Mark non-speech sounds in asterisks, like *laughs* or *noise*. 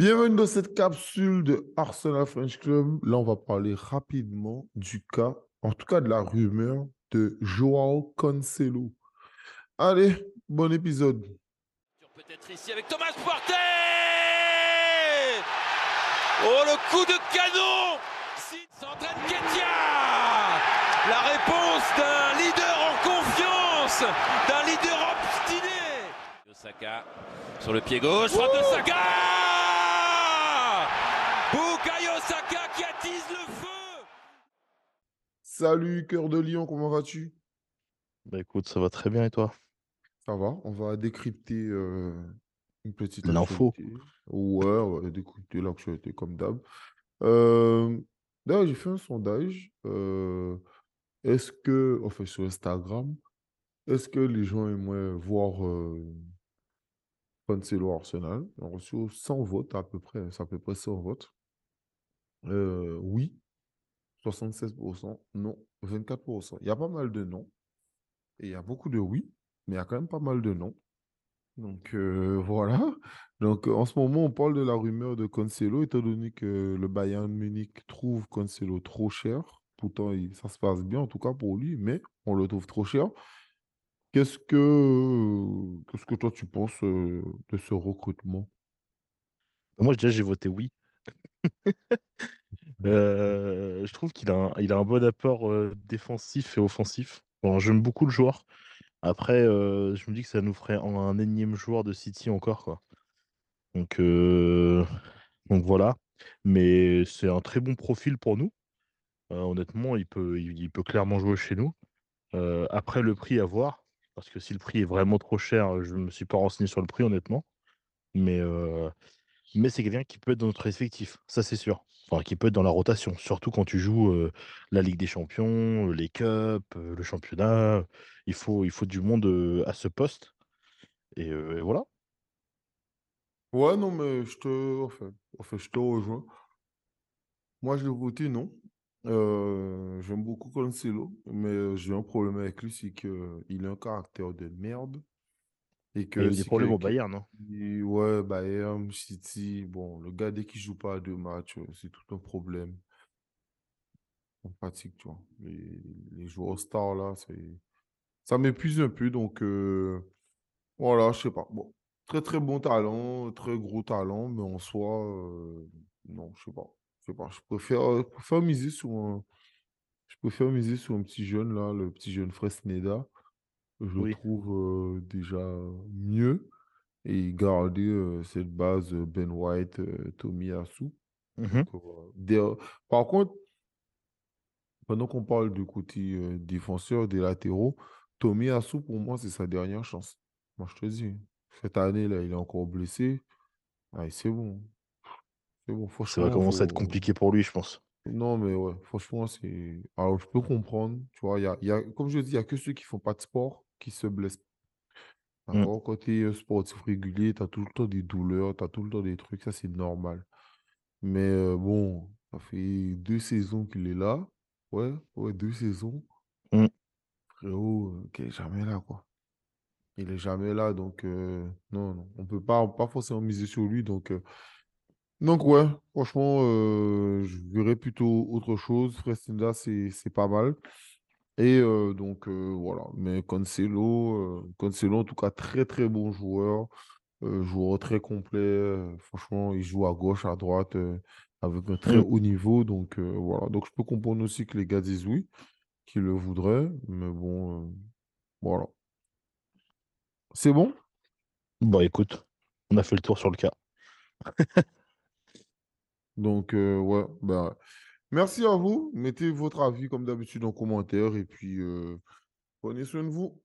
Bienvenue dans cette capsule de Arsenal French Club. Là, on va parler rapidement du cas, en tout cas de la rumeur de Joao Cancelo. Allez, bon épisode. Peut-être ici avec Thomas Partey Oh, le coup de canon s'entraîne Ketia La réponse d'un leader en confiance, d'un leader obstiné. Osaka sur le pied gauche, frappe de Saka Bukayo Saka qui attise le feu Salut, cœur de lion, comment vas-tu? Bah écoute, ça va très bien et toi? Ça va, on va décrypter euh, une petite L'info. actualité. Ouais, on va décrypter l'actualité comme d'hab. Euh, D'ailleurs, j'ai fait un sondage. euh, est-ce que, enfin, sur Instagram, est-ce que les gens aimeraient voir euh, Cancelo Arsenal? On a reçu 100 votes à peu près, c'est à peu près 100 votes. Euh, oui, 76%, non, 24%. Il y a pas mal de non. Et il y a beaucoup de oui, mais il y a quand même pas mal de non. Donc euh, *laughs* voilà. Donc en ce moment, on parle de la rumeur de Cancelo, étant donné que le Bayern Munich trouve Cancelo trop cher. Pourtant, ça se passe bien, en tout cas pour lui, mais on le trouve trop cher. Qu'est-ce que, qu'est-ce que toi tu penses euh, de ce recrutement? Moi déjà j'ai voté oui. *laughs* Euh, je trouve qu'il a, un- bon apport défensif et offensif. Bon, j'aime beaucoup le joueur. Après, je me dis que ça nous ferait un, énième joueur de City encore, quoi. Donc, donc voilà. Mais c'est un très bon profil pour nous. Honnêtement, il peut, il, peut clairement jouer chez nous. Après, le prix à voir. Parce que si le prix est vraiment trop cher, je ne me suis pas renseigné sur le prix, honnêtement. Mais, mais c'est quelqu'un qui peut être dans notre effectif, ça c'est sûr. Qui peut être dans la rotation, surtout quand tu joues la Ligue des Champions, les Cups, le championnat. Il faut, il faut du monde à ce poste. Et, voilà. Ouais, non, mais je te, je te rejoins. Moi, je l'ai voté non. J'aime beaucoup Cancelo, mais j'ai un problème avec lui, c'est qu'il a un caractère de merde. Et Il y a que eu des problèmes au. Bayern, non? il- Ouais, Bayern, City, bon, le gars, dès qu'il joue pas à deux matchs, euh, c'est tout un problème. On fatigue, tu vois. Les, les joueurs stars, là, c'est... ça m'épuise un peu, donc euh, voilà, je sais pas. Bon, très très bon talent, très gros talent, mais en soi, euh, non, je sais pas. Je sais pas, je préfère, je préfère miser sur un, je préfère miser sur un petit jeune, là, le petit jeune Fresneda. Je le Oui. trouve euh, déjà mieux. Et garder euh, cette base euh, Ben White, euh, Tommy Asu. Mhm. Donc, euh, voilà. Des- Par contre, pendant qu'on parle du côté euh, défenseur, des latéraux, Tommy Asu, pour moi, c'est sa dernière chance. Moi, je te dis, cette année, là, il est encore blessé. Ah, et c'est bon. C'est bon, Ça va franchement, commencer à être faut... compliqué pour lui, je pense. Non, mais ouais, franchement, c'est... Alors, je peux comprendre, tu vois, il y a, y a- comme je dis, il n'y a que ceux qui font pas de sport qui se blessent. Mm. D'accord? Quand tu es sportif régulier, tu as tout le temps des douleurs, tu as tout le temps des trucs, ça, c'est normal. Mais euh, bon, ça fait deux saisons qu'il est là. Ouais, ouais, deux saisons. Mm. Frérot, qu'il est jamais là, quoi. Il est jamais là, donc euh, non, non, on peut pas, pas forcément miser sur lui. Donc, euh, donc ouais, franchement, euh, je verrais plutôt autre chose. Fresneda, c'est c'est pas mal. Et euh, donc euh, voilà, mais Cancelo, Cancelo, en tout cas, très très bon joueur, joueur très complet. franchement, il joue à gauche, à droite, avec un très Mm. haut niveau. Donc voilà, donc je peux comprendre aussi que les gars disent oui, qu'ils le voudraient, mais bon, voilà. C'est bon? Bon, écoute, on a fait le tour sur le cas. *laughs* Donc, euh, ouais, ben, merci à vous. Mettez votre avis comme d'habitude en commentaire et puis euh, prenez soin de vous.